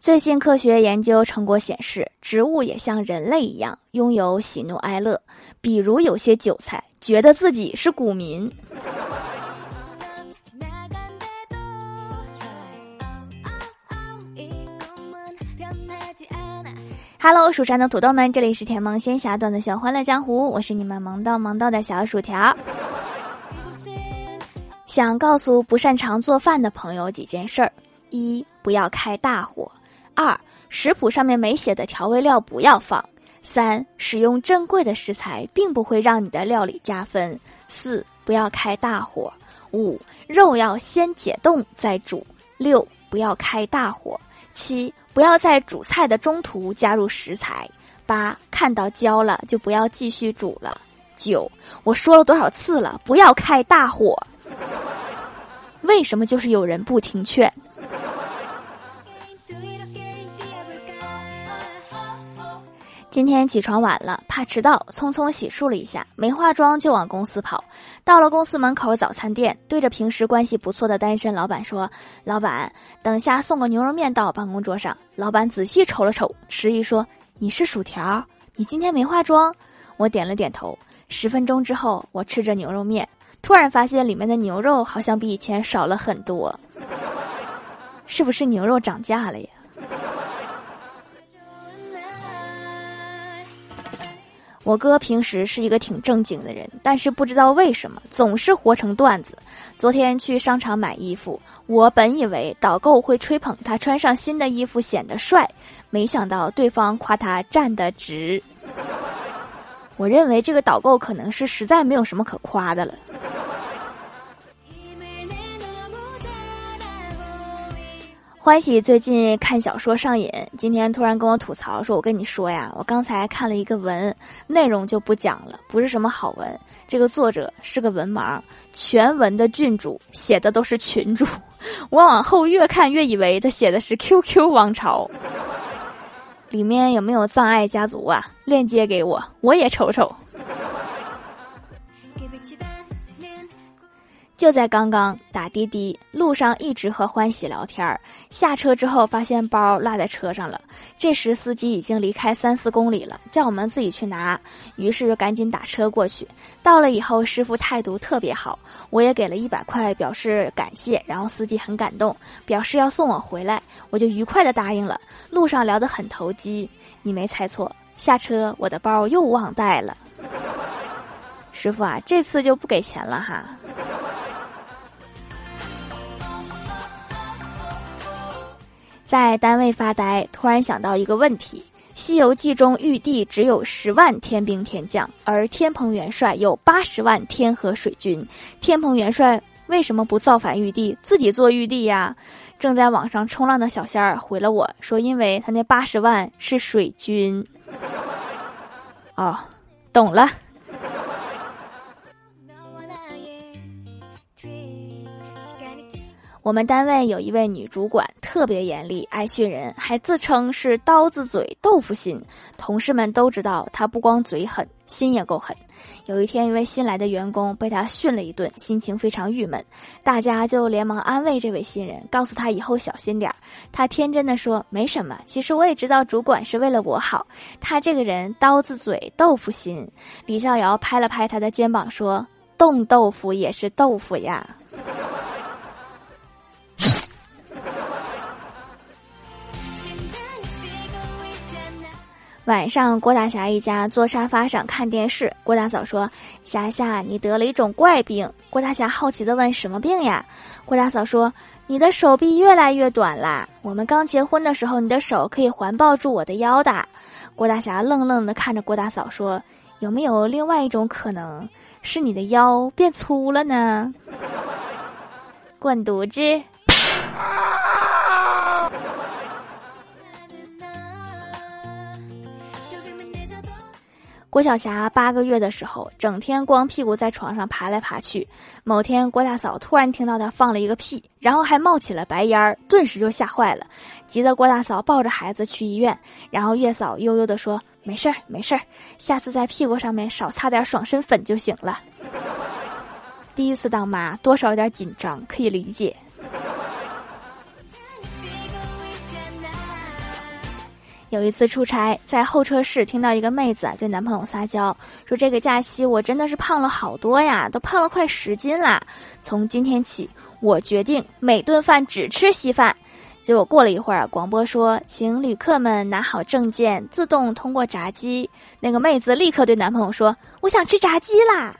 最新科学研究成果显示，植物也像人类一样拥有喜怒哀乐。比如有些韭菜觉得自己是股民。Hello，蜀山的土豆们，这里是甜萌仙侠段的小欢乐江湖，我是你们萌到萌到的小薯条。想告诉不擅长做饭的朋友几件事儿：一，不要开大火。二，食谱上面没写的调味料不要放。三，使用珍贵的食材并不会让你的料理加分。四，不要开大火。五，肉要先解冻再煮。六，不要开大火。七，不要在煮菜的中途加入食材。八，看到焦了就不要继续煮了。九，我说了多少次了，不要开大火。为什么就是有人不听劝？今天起床晚了，怕迟到，匆匆洗漱了一下，没化妆就往公司跑。到了公司门口早餐店，对着平时关系不错的单身老板说：“老板，等下送个牛肉面到我办公桌上。”老板仔细瞅了瞅，迟疑说：“你是薯条？你今天没化妆？”我点了点头。十分钟之后，我吃着牛肉面，突然发现里面的牛肉好像比以前少了很多，是不是牛肉涨价了呀？我哥平时是一个挺正经的人，但是不知道为什么总是活成段子。昨天去商场买衣服，我本以为导购会吹捧他穿上新的衣服显得帅，没想到对方夸他站得直。我认为这个导购可能是实在没有什么可夸的了。欢喜最近看小说上瘾，今天突然跟我吐槽说：“我跟你说呀，我刚才看了一个文，内容就不讲了，不是什么好文。这个作者是个文盲，全文的郡主写的都是群主，我往后越看越以为他写的是 QQ 王朝，里面有没有葬爱家族啊？链接给我，我也瞅瞅。”就在刚刚打滴滴路上，一直和欢喜聊天儿。下车之后，发现包落在车上了。这时司机已经离开三四公里了，叫我们自己去拿。于是就赶紧打车过去。到了以后，师傅态度特别好，我也给了一百块表示感谢。然后司机很感动，表示要送我回来，我就愉快的答应了。路上聊得很投机，你没猜错。下车，我的包又忘带了。师傅啊，这次就不给钱了哈。在单位发呆，突然想到一个问题：《西游记》中玉帝只有十万天兵天将，而天蓬元帅有八十万天河水军。天蓬元帅为什么不造反玉帝，自己做玉帝呀？正在网上冲浪的小仙儿回了我说：“因为他那八十万是水军。”哦，懂了。我们单位有一位女主管，特别严厉，爱训人，还自称是刀子嘴豆腐心。同事们都知道她不光嘴狠，心也够狠。有一天，一位新来的员工被她训了一顿，心情非常郁闷，大家就连忙安慰这位新人，告诉他以后小心点儿。他天真的说：“没什么，其实我也知道主管是为了我好。他这个人刀子嘴豆腐心。”李逍遥拍了拍他的肩膀说：“冻豆腐也是豆腐呀。”晚上，郭大侠一家坐沙发上看电视。郭大嫂说：“霞霞，你得了一种怪病。”郭大侠好奇的问：“什么病呀？”郭大嫂说：“你的手臂越来越短啦。我们刚结婚的时候，你的手可以环抱住我的腰的。”郭大侠愣愣的看着郭大嫂说：“有没有另外一种可能，是你的腰变粗了呢？”滚犊子！郭晓霞八个月的时候，整天光屁股在床上爬来爬去。某天，郭大嫂突然听到她放了一个屁，然后还冒起了白烟儿，顿时就吓坏了，急得郭大嫂抱着孩子去医院。然后月嫂悠悠地说：“没事儿，没事儿，下次在屁股上面少擦点爽身粉就行了。”第一次当妈，多少有点紧张，可以理解。有一次出差，在候车室听到一个妹子对男朋友撒娇，说：“这个假期我真的是胖了好多呀，都胖了快十斤啦！从今天起，我决定每顿饭只吃稀饭。”结果过了一会儿，广播说：“请旅客们拿好证件，自动通过闸机。”那个妹子立刻对男朋友说：“我想吃炸鸡啦！”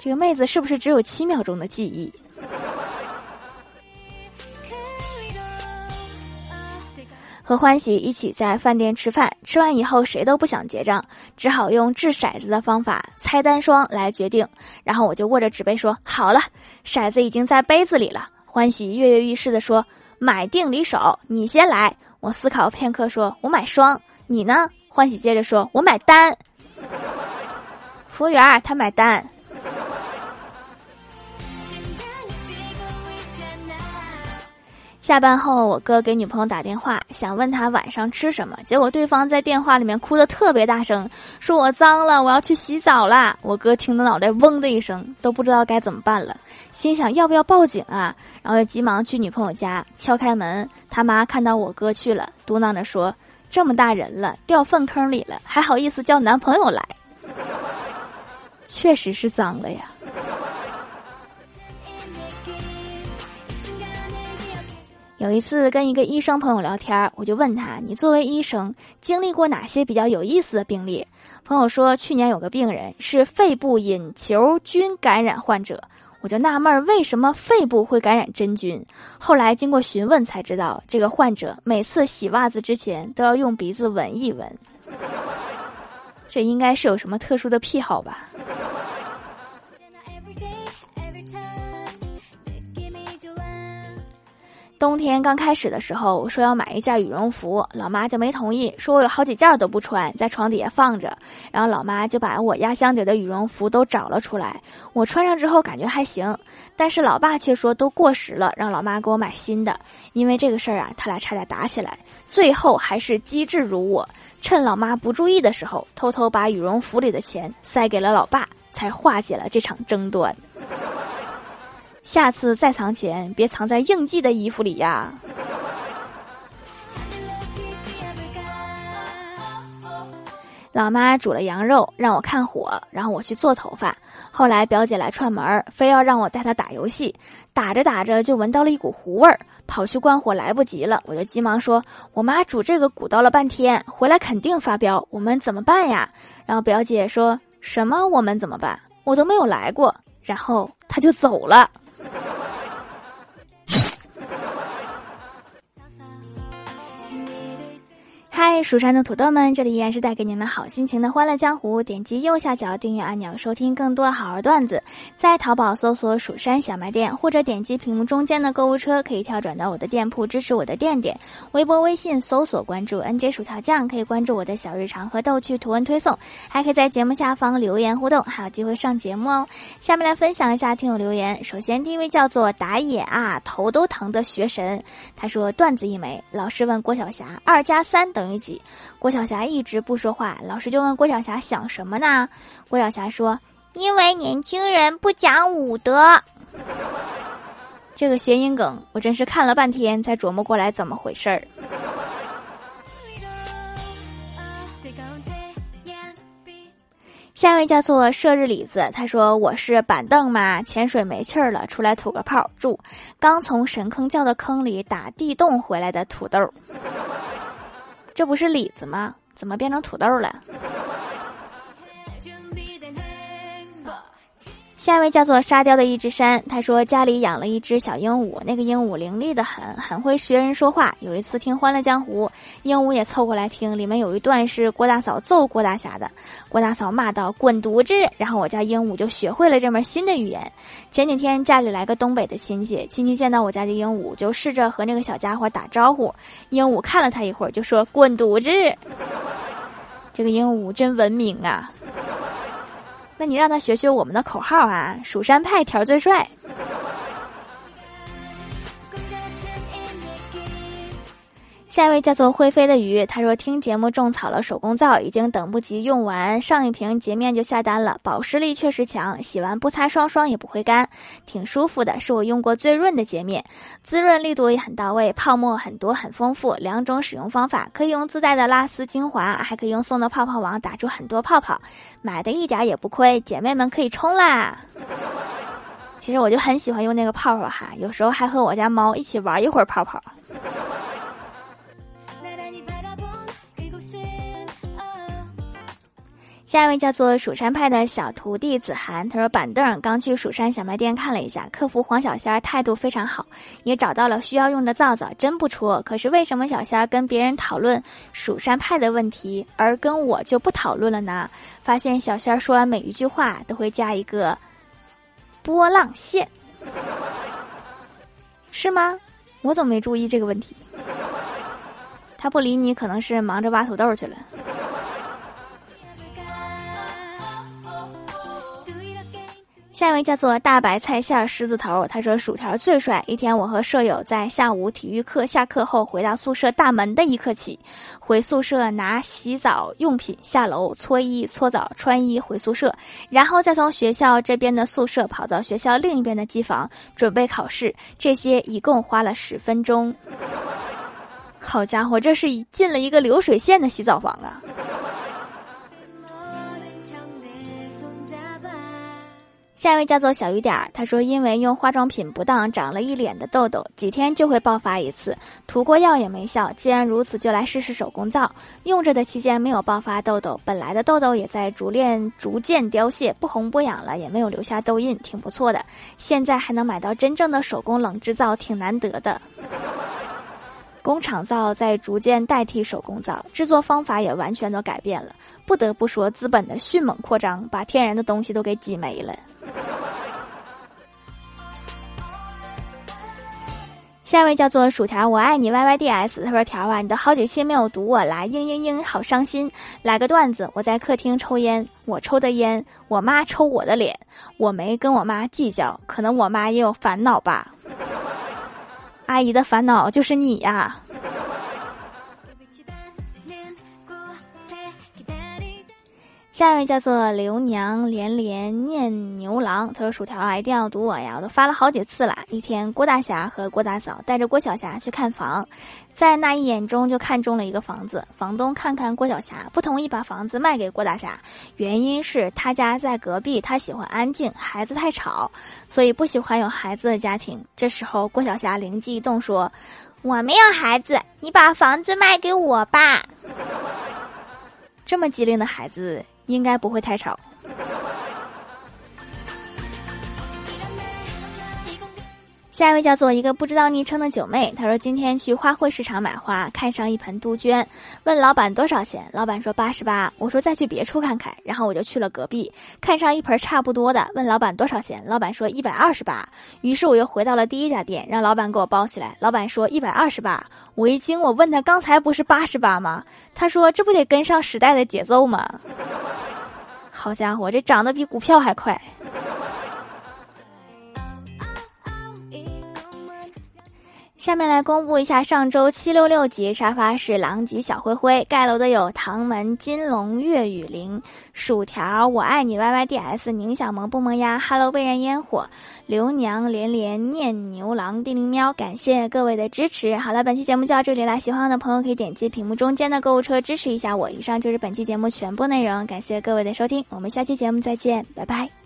这个妹子是不是只有七秒钟的记忆？和欢喜一起在饭店吃饭，吃完以后谁都不想结账，只好用掷骰子的方法猜单双来决定。然后我就握着纸杯说：“好了，骰子已经在杯子里了。”欢喜跃跃欲试的说：“买定离手，你先来。”我思考片刻说：“我买双，你呢？”欢喜接着说：“我买单。”服务员他买单。下班后，我哥给女朋友打电话，想问他晚上吃什么。结果对方在电话里面哭的特别大声，说我脏了，我要去洗澡啦。我哥听得脑袋嗡的一声，都不知道该怎么办了，心想要不要报警啊？然后就急忙去女朋友家敲开门，他妈看到我哥去了，嘟囔着说：“这么大人了，掉粪坑里了，还好意思叫男朋友来？确实是脏了呀。”有一次跟一个医生朋友聊天，我就问他：“你作为医生，经历过哪些比较有意思的病例？”朋友说，去年有个病人是肺部隐球菌感染患者，我就纳闷为什么肺部会感染真菌。后来经过询问才知道，这个患者每次洗袜子之前都要用鼻子闻一闻，这应该是有什么特殊的癖好吧。冬天刚开始的时候，我说要买一件羽绒服，老妈就没同意，说我有好几件都不穿，在床底下放着。然后老妈就把我压箱底的羽绒服都找了出来，我穿上之后感觉还行，但是老爸却说都过时了，让老妈给我买新的。因为这个事儿啊，他俩差点打起来，最后还是机智如我，趁老妈不注意的时候，偷偷把羽绒服里的钱塞给了老爸，才化解了这场争端。下次再藏钱，别藏在应季的衣服里呀。老妈煮了羊肉，让我看火，然后我去做头发。后来表姐来串门儿，非要让我带她打游戏。打着打着就闻到了一股糊味儿，跑去关火来不及了，我就急忙说：“我妈煮这个鼓捣了半天，回来肯定发飙，我们怎么办呀？”然后表姐说什么：“我们怎么办？我都没有来过。”然后她就走了。嗨，蜀山的土豆们，这里依然是带给你们好心情的欢乐江湖。点击右下角订阅按钮，收听更多好玩段子。在淘宝搜索“蜀山小卖店”，或者点击屏幕中间的购物车，可以跳转到我的店铺，支持我的店店。微博、微信搜索关注 “nj 薯条酱”，可以关注我的小日常和逗趣图文推送，还可以在节目下方留言互动，还有机会上节目哦。下面来分享一下听友留言。首先，第一位叫做打野啊，头都疼的学神，他说段子一枚。老师问郭晓霞：“二加三等？”等于几？郭晓霞一直不说话，老师就问郭晓霞想什么呢？郭晓霞说：“因为年轻人不讲武德。”这个谐音梗，我真是看了半天才琢磨过来怎么回事儿。下一位叫做射日李子，他说：“我是板凳嘛，潜水没气儿了，出来吐个泡。住，刚从神坑叫的坑里打地洞回来的土豆。”这不是李子吗？怎么变成土豆了？下一位叫做沙雕的一只山，他说家里养了一只小鹦鹉，那个鹦鹉伶俐的很，很会学人说话。有一次听《欢乐江湖》，鹦鹉也凑过来听，里面有一段是郭大嫂揍郭大侠的，郭大嫂骂道：“滚犊子！”然后我家鹦鹉就学会了这门新的语言。前几天家里来个东北的亲戚，亲戚见到我家的鹦鹉，就试着和那个小家伙打招呼，鹦鹉看了他一会儿，就说：“滚犊子！”这个鹦鹉真文明啊。那你让他学学我们的口号啊！蜀山派条最帅。下一位叫做会飞的鱼，他说听节目种草了手工皂，已经等不及用完上一瓶洁面就下单了，保湿力确实强，洗完不擦霜霜也不会干，挺舒服的，是我用过最润的洁面，滋润力度也很到位，泡沫很多很丰富。两种使用方法，可以用自带的拉丝精华，还可以用送的泡泡网打出很多泡泡，买的一点也不亏，姐妹们可以冲啦！其实我就很喜欢用那个泡泡哈，有时候还和我家猫一起玩一会儿泡泡。下一位叫做蜀山派的小徒弟子涵，他说板凳刚去蜀山小卖店看了一下，客服黄小仙儿态度非常好，也找到了需要用的皂皂，真不错。可是为什么小仙儿跟别人讨论蜀山派的问题，而跟我就不讨论了呢？发现小仙儿说完每一句话都会加一个波浪线，是吗？我怎么没注意这个问题？他不理你，可能是忙着挖土豆去了。下一位叫做大白菜馅狮子头，他说薯条最帅。一天，我和舍友在下午体育课下课后回到宿舍大门的一刻起，回宿舍拿洗澡用品，下楼搓衣搓澡穿衣回宿舍，然后再从学校这边的宿舍跑到学校另一边的机房准备考试。这些一共花了十分钟。好家伙，这是进了一个流水线的洗澡房啊！下一位叫做小雨点儿，他说因为用化妆品不当长了一脸的痘痘，几天就会爆发一次，涂过药也没效。既然如此，就来试试手工皂。用着的期间没有爆发痘痘，本来的痘痘也在逐渐逐渐凋谢，不红不痒了，也没有留下痘印，挺不错的。现在还能买到真正的手工冷制皂，挺难得的。工厂皂在逐渐代替手工皂，制作方法也完全都改变了。不得不说，资本的迅猛扩张把天然的东西都给挤没了。下一位叫做薯条，我爱你 Y Y D S。他说：“条啊，你都好几期没有读我来，嘤嘤嘤，好伤心。来个段子，我在客厅抽烟，我抽的烟，我妈抽我的脸，我没跟我妈计较，可能我妈也有烦恼吧。”阿姨的烦恼就是你呀。下一位叫做刘娘连连念牛郎，他说：“薯条啊，一定要读我呀！我都发了好几次了。一天，郭大侠和郭大嫂带着郭晓霞去看房，在那一眼中就看中了一个房子。房东看看郭晓霞，不同意把房子卖给郭大侠，原因是他家在隔壁，他喜欢安静，孩子太吵，所以不喜欢有孩子的家庭。这时候，郭晓霞灵机一动说：‘我没有孩子，你把房子卖给我吧。’这么机灵的孩子。”应该不会太吵。下一位叫做一个不知道昵称的九妹，她说今天去花卉市场买花，看上一盆杜鹃，问老板多少钱，老板说八十八。我说再去别处看看，然后我就去了隔壁，看上一盆差不多的，问老板多少钱，老板说一百二十八。于是我又回到了第一家店，让老板给我包起来，老板说一百二十八。我一惊，我问他刚才不是八十八吗？他说这不得跟上时代的节奏吗？好家伙，这涨得比股票还快！下面来公布一下上周七六六级沙发是狼藉小灰灰盖楼的有唐门金龙岳雨林薯条我爱你 Y Y D S 宁小萌不萌呀 Hello 被人烟火刘娘连连念牛郎地灵喵感谢各位的支持好了本期节目就到这里啦喜欢我的朋友可以点击屏幕中间的购物车支持一下我以上就是本期节目全部内容感谢各位的收听我们下期节目再见拜拜。